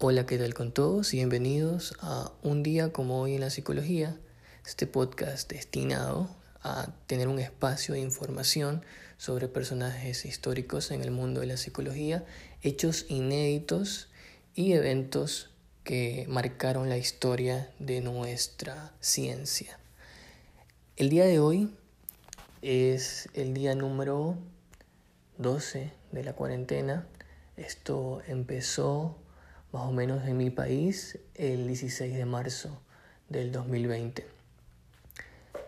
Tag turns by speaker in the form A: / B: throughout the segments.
A: Hola, ¿qué tal con todos? Bienvenidos a Un día como hoy en la psicología, este podcast destinado a tener un espacio de información sobre personajes históricos en el mundo de la psicología, hechos inéditos y eventos que marcaron la historia de nuestra ciencia. El día de hoy es el día número 12 de la cuarentena. Esto empezó más o menos en mi país el 16 de marzo del 2020.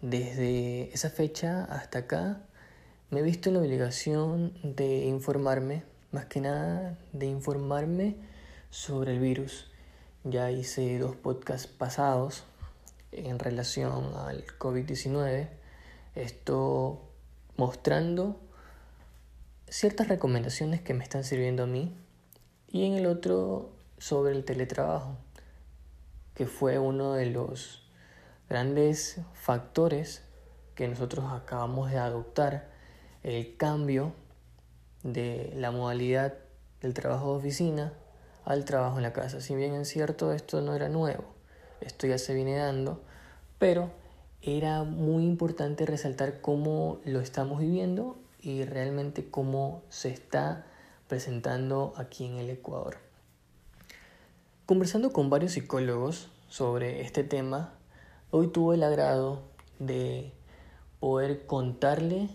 A: Desde esa fecha hasta acá me he visto en la obligación de informarme, más que nada de informarme sobre el virus. Ya hice dos podcasts pasados en relación al COVID-19, esto mostrando ciertas recomendaciones que me están sirviendo a mí y en el otro sobre el teletrabajo, que fue uno de los grandes factores que nosotros acabamos de adoptar, el cambio de la modalidad del trabajo de oficina al trabajo en la casa. Si bien es cierto, esto no era nuevo, esto ya se viene dando, pero era muy importante resaltar cómo lo estamos viviendo y realmente cómo se está presentando aquí en el Ecuador. Conversando con varios psicólogos sobre este tema, hoy tuve el agrado de poder contarle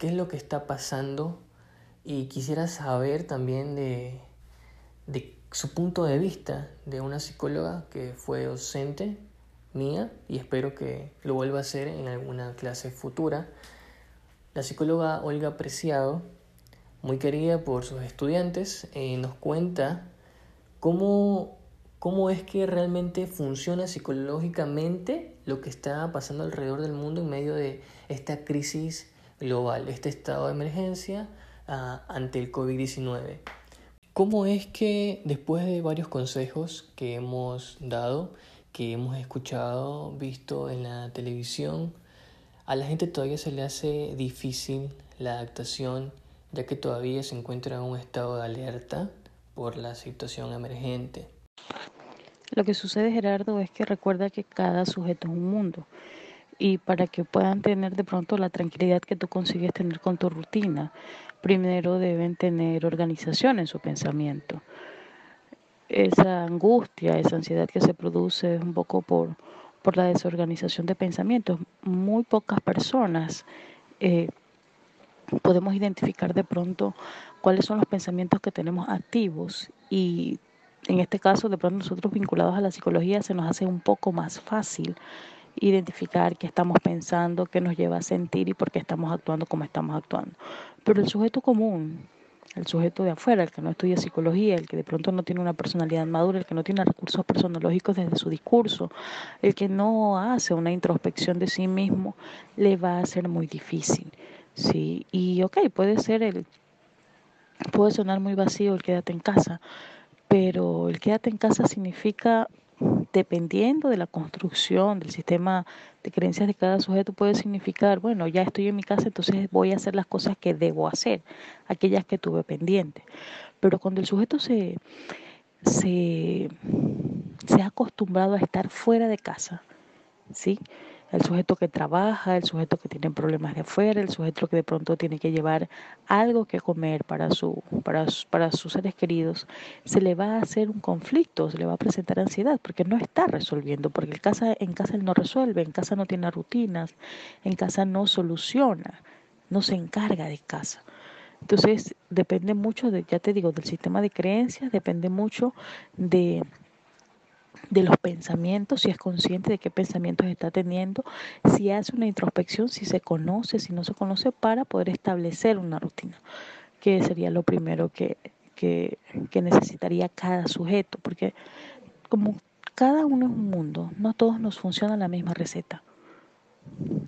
A: qué es lo que está pasando y quisiera saber también de, de su punto de vista de una psicóloga que fue docente mía y espero que lo vuelva a hacer en alguna clase futura. La psicóloga Olga Preciado, muy querida por sus estudiantes, eh, nos cuenta cómo cómo es que realmente funciona psicológicamente lo que está pasando alrededor del mundo en medio de esta crisis global, este estado de emergencia ah, ante el COVID-19. ¿Cómo es que después de varios consejos que hemos dado, que hemos escuchado, visto en la televisión, a la gente todavía se le hace difícil la adaptación, ya que todavía se encuentra en un estado de alerta por la situación emergente?
B: Lo que sucede, Gerardo, es que recuerda que cada sujeto es un mundo. Y para que puedan tener de pronto la tranquilidad que tú consigues tener con tu rutina, primero deben tener organización en su pensamiento. Esa angustia, esa ansiedad que se produce es un poco por, por la desorganización de pensamientos. Muy pocas personas eh, podemos identificar de pronto cuáles son los pensamientos que tenemos activos y en este caso, de pronto nosotros vinculados a la psicología se nos hace un poco más fácil identificar qué estamos pensando, qué nos lleva a sentir y por qué estamos actuando como estamos actuando. Pero el sujeto común, el sujeto de afuera, el que no estudia psicología, el que de pronto no tiene una personalidad madura, el que no tiene recursos personológicos desde su discurso, el que no hace una introspección de sí mismo, le va a ser muy difícil. Sí, y ok, puede ser el, puede sonar muy vacío el quédate en casa, pero el quédate en casa significa, dependiendo de la construcción del sistema de creencias de cada sujeto, puede significar, bueno, ya estoy en mi casa, entonces voy a hacer las cosas que debo hacer, aquellas que tuve pendientes. Pero cuando el sujeto se, se, se ha acostumbrado a estar fuera de casa, ¿sí? El sujeto que trabaja, el sujeto que tiene problemas de afuera, el sujeto que de pronto tiene que llevar algo que comer para, su, para, para sus seres queridos, se le va a hacer un conflicto, se le va a presentar ansiedad porque no está resolviendo, porque en casa, en casa él no resuelve, en casa no tiene rutinas, en casa no soluciona, no se encarga de casa. Entonces depende mucho, de, ya te digo, del sistema de creencias, depende mucho de de los pensamientos, si es consciente de qué pensamientos está teniendo, si hace una introspección, si se conoce, si no se conoce, para poder establecer una rutina, que sería lo primero que, que, que necesitaría cada sujeto, porque como cada uno es un mundo, no todos nos funciona la misma receta.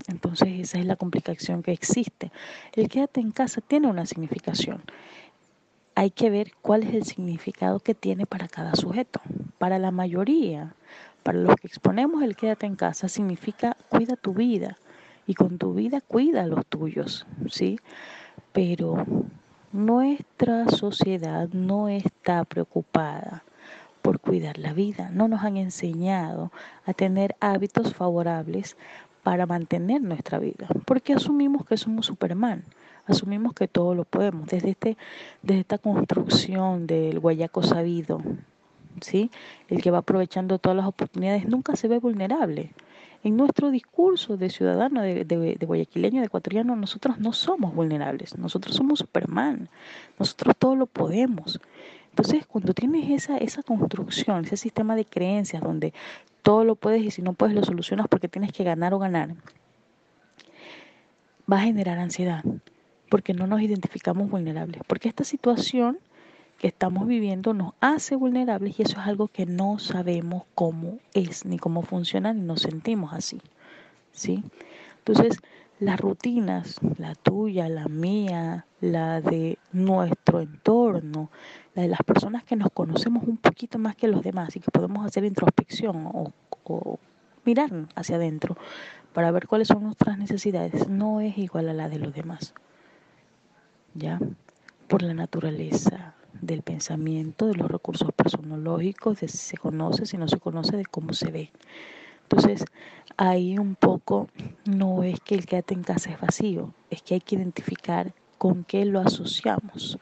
B: Entonces esa es la complicación que existe. El quédate en casa tiene una significación hay que ver cuál es el significado que tiene para cada sujeto. Para la mayoría, para los que exponemos el quédate en casa, significa cuida tu vida y con tu vida cuida los tuyos, ¿sí? Pero nuestra sociedad no está preocupada por cuidar la vida. No nos han enseñado a tener hábitos favorables para mantener nuestra vida, porque asumimos que somos Superman, asumimos que todo lo podemos, desde, este, desde esta construcción del guayaco sabido, ¿sí? el que va aprovechando todas las oportunidades, nunca se ve vulnerable. En nuestro discurso de ciudadano, de, de, guayaquileño, de ecuatoriano, nosotros no somos vulnerables, nosotros somos Superman, nosotros todo lo podemos. Entonces, cuando tienes esa, esa construcción, ese sistema de creencias donde todo lo puedes y si no puedes lo solucionas porque tienes que ganar o ganar, va a generar ansiedad porque no nos identificamos vulnerables. Porque esta situación que estamos viviendo nos hace vulnerables y eso es algo que no sabemos cómo es, ni cómo funciona, ni nos sentimos así. ¿sí? Entonces, las rutinas, la tuya, la mía, la de nuestro entorno, la de las personas que nos conocemos un poquito más que los demás y que podemos hacer introspección o, o mirar hacia adentro para ver cuáles son nuestras necesidades, no es igual a la de los demás. ¿Ya? Por la naturaleza, del pensamiento, de los recursos personológicos, de si se conoce, si no se conoce, de cómo se ve. Entonces, ahí un poco no es que el quédate en casa es vacío, es que hay que identificar con qué lo asociamos.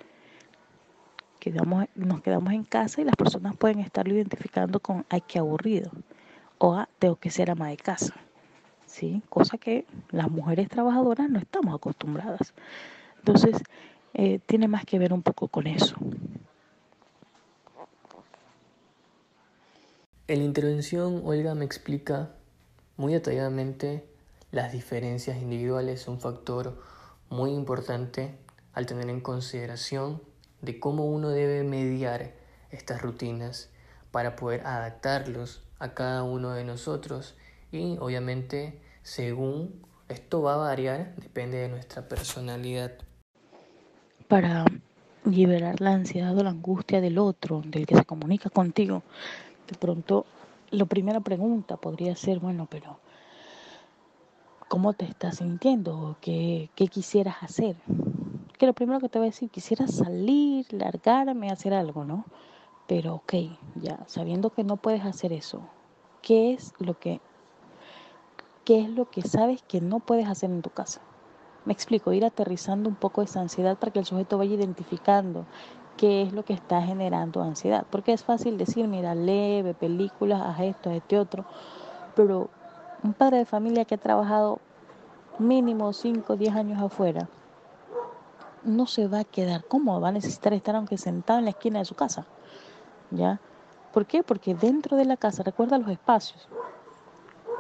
B: Quedamos, nos quedamos en casa y las personas pueden estarlo identificando con ay, qué aburrido o ah, tengo que ser ama de casa. ¿Sí? Cosa que las mujeres trabajadoras no estamos acostumbradas. Entonces, eh, tiene más que ver un poco con eso.
A: En la intervención, Olga me explica muy detalladamente las diferencias individuales, un factor muy importante al tener en consideración de cómo uno debe mediar estas rutinas para poder adaptarlos a cada uno de nosotros y obviamente según esto va a variar, depende de nuestra personalidad
B: para liberar la ansiedad o la angustia del otro, del que se comunica contigo. De pronto, la primera pregunta podría ser, bueno, pero ¿cómo te estás sintiendo? ¿Qué, qué quisieras hacer? Que lo primero que te voy a decir, quisiera salir, largarme, hacer algo, ¿no? Pero ok, ya, sabiendo que no puedes hacer eso, ¿qué es lo que, qué es lo que sabes que no puedes hacer en tu casa? Me explico, ir aterrizando un poco esa ansiedad para que el sujeto vaya identificando qué es lo que está generando ansiedad. Porque es fácil decir, mira, lee, ve películas, haz esto, haz este otro. Pero un padre de familia que ha trabajado mínimo 5 o 10 años afuera, no se va a quedar cómodo, va a necesitar estar aunque sentado en la esquina de su casa. ¿Ya? ¿Por qué? Porque dentro de la casa, recuerda los espacios.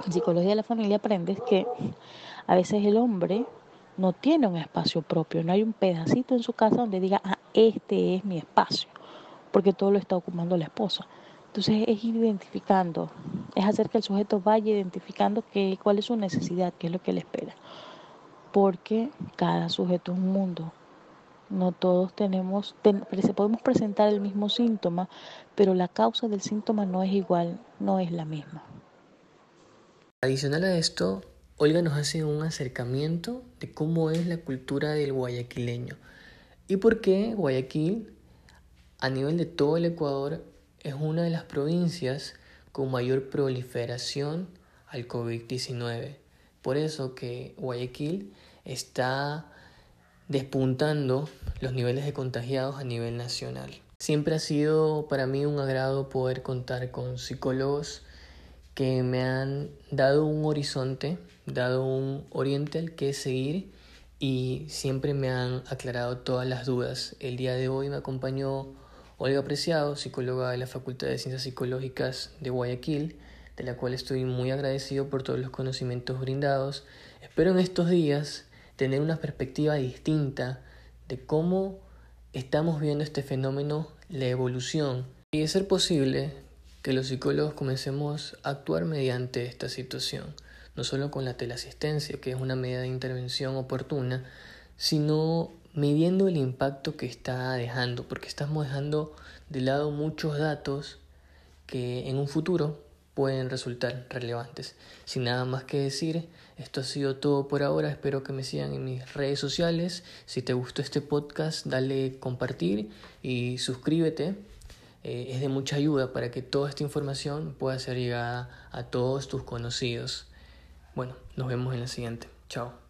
B: En psicología de la familia aprendes que a veces el hombre no tiene un espacio propio, no hay un pedacito en su casa donde diga, ah, este es mi espacio, porque todo lo está ocupando la esposa. Entonces es identificando, es hacer que el sujeto vaya identificando que, cuál es su necesidad, qué es lo que le espera. Porque cada sujeto es un mundo. No todos tenemos, podemos presentar el mismo síntoma, pero la causa del síntoma no es igual, no es la misma.
A: Adicional a esto, Olga nos hace un acercamiento de cómo es la cultura del guayaquileño y por qué Guayaquil, a nivel de todo el Ecuador, es una de las provincias con mayor proliferación al COVID-19. Por eso que Guayaquil está despuntando los niveles de contagiados a nivel nacional. Siempre ha sido para mí un agrado poder contar con psicólogos que me han dado un horizonte, dado un oriente al que seguir y siempre me han aclarado todas las dudas. El día de hoy me acompañó Olga Preciado, psicóloga de la Facultad de Ciencias Psicológicas de Guayaquil, de la cual estoy muy agradecido por todos los conocimientos brindados. Espero en estos días tener una perspectiva distinta de cómo estamos viendo este fenómeno, la evolución, y de ser posible que los psicólogos comencemos a actuar mediante esta situación, no solo con la teleasistencia, que es una medida de intervención oportuna, sino midiendo el impacto que está dejando, porque estamos dejando de lado muchos datos que en un futuro pueden resultar relevantes. Sin nada más que decir, esto ha sido todo por ahora. Espero que me sigan en mis redes sociales. Si te gustó este podcast, dale compartir y suscríbete eh, es de mucha ayuda para que toda esta información pueda ser llegada a todos tus conocidos. Bueno, nos vemos en la siguiente. Chao.